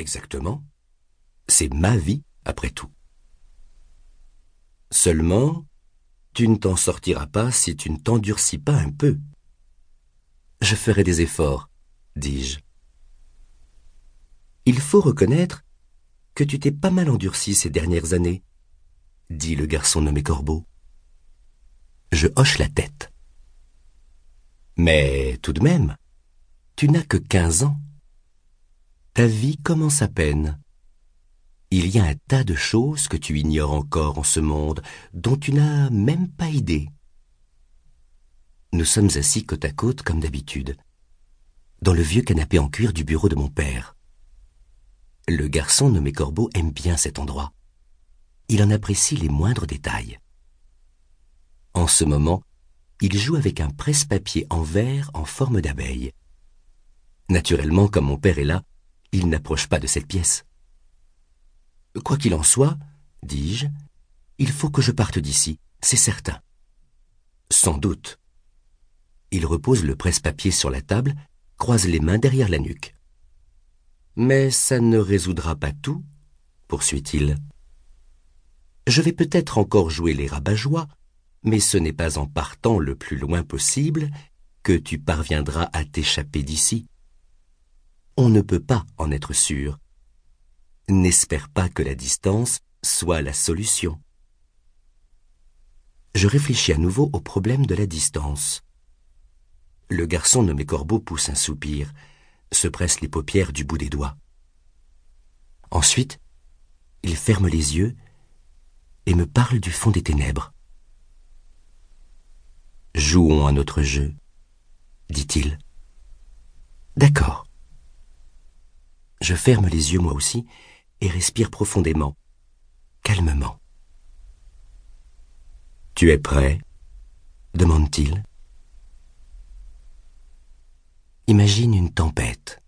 Exactement. C'est ma vie, après tout. Seulement, tu ne t'en sortiras pas si tu ne t'endurcis pas un peu. Je ferai des efforts, dis-je. Il faut reconnaître que tu t'es pas mal endurci ces dernières années, dit le garçon nommé Corbeau. Je hoche la tête. Mais tout de même, tu n'as que quinze ans. Ta vie commence à peine. Il y a un tas de choses que tu ignores encore en ce monde, dont tu n'as même pas idée. Nous sommes assis côte à côte comme d'habitude, dans le vieux canapé en cuir du bureau de mon père. Le garçon nommé Corbeau aime bien cet endroit. Il en apprécie les moindres détails. En ce moment, il joue avec un presse-papier en verre en forme d'abeille. Naturellement, comme mon père est là, il n'approche pas de cette pièce. Quoi qu'il en soit, dis-je, il faut que je parte d'ici, c'est certain. Sans doute. Il repose le presse-papier sur la table, croise les mains derrière la nuque. Mais ça ne résoudra pas tout, poursuit-il. Je vais peut-être encore jouer les rabat-joie, mais ce n'est pas en partant le plus loin possible que tu parviendras à t'échapper d'ici. On ne peut pas en être sûr. N'espère pas que la distance soit la solution. Je réfléchis à nouveau au problème de la distance. Le garçon nommé Corbeau pousse un soupir, se presse les paupières du bout des doigts. Ensuite, il ferme les yeux et me parle du fond des ténèbres. Jouons à notre jeu, dit-il. D'accord. Je ferme les yeux moi aussi et respire profondément, calmement. Tu es prêt? demande-t-il. Imagine une tempête.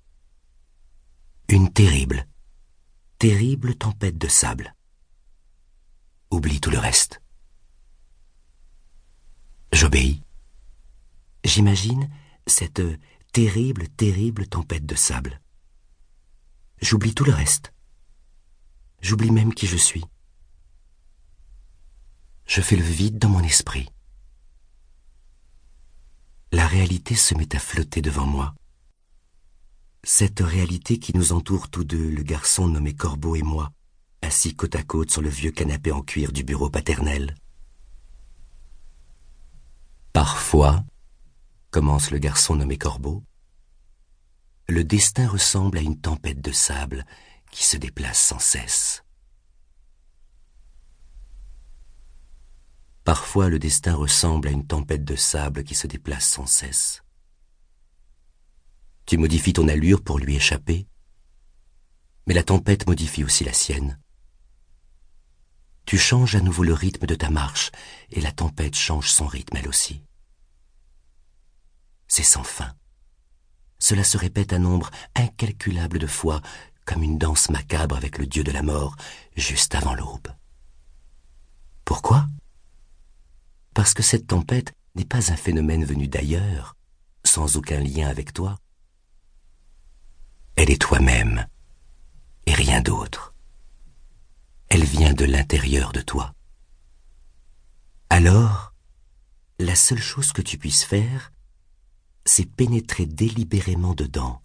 Une terrible, terrible tempête de sable. Oublie tout le reste. J'obéis. J'imagine cette terrible, terrible tempête de sable. J'oublie tout le reste. J'oublie même qui je suis. Je fais le vide dans mon esprit. La réalité se met à flotter devant moi. Cette réalité qui nous entoure tous deux, le garçon nommé Corbeau et moi, assis côte à côte sur le vieux canapé en cuir du bureau paternel. Parfois, commence le garçon nommé Corbeau, le destin ressemble à une tempête de sable qui se déplace sans cesse. Parfois le destin ressemble à une tempête de sable qui se déplace sans cesse. Tu modifies ton allure pour lui échapper, mais la tempête modifie aussi la sienne. Tu changes à nouveau le rythme de ta marche, et la tempête change son rythme elle aussi. C'est sans fin. Cela se répète un nombre incalculable de fois, comme une danse macabre avec le dieu de la mort, juste avant l'aube. Pourquoi? Parce que cette tempête n'est pas un phénomène venu d'ailleurs, sans aucun lien avec toi. Elle est toi-même, et rien d'autre. Elle vient de l'intérieur de toi. Alors, la seule chose que tu puisses faire, c'est pénétrer délibérément dedans.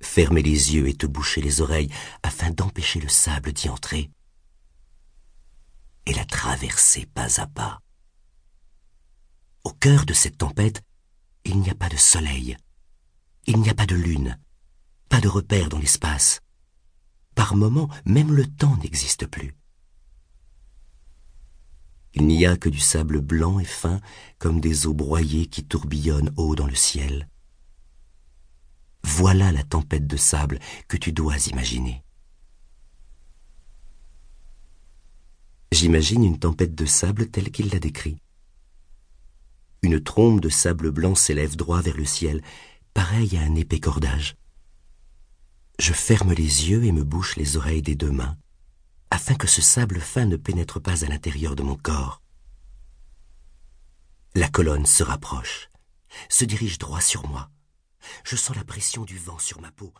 Fermer les yeux et te boucher les oreilles afin d'empêcher le sable d'y entrer et la traverser pas à pas. Au cœur de cette tempête, il n'y a pas de soleil, il n'y a pas de lune, pas de repère dans l'espace. Par moments, même le temps n'existe plus. Il n'y a que du sable blanc et fin comme des eaux broyées qui tourbillonnent haut dans le ciel. Voilà la tempête de sable que tu dois imaginer. J'imagine une tempête de sable telle qu'il l'a décrit. Une trombe de sable blanc s'élève droit vers le ciel, pareil à un épais cordage. Je ferme les yeux et me bouche les oreilles des deux mains, afin que ce sable fin ne pénètre pas à l'intérieur de mon corps. La colonne se rapproche, se dirige droit sur moi. Je sens la pression du vent sur ma peau.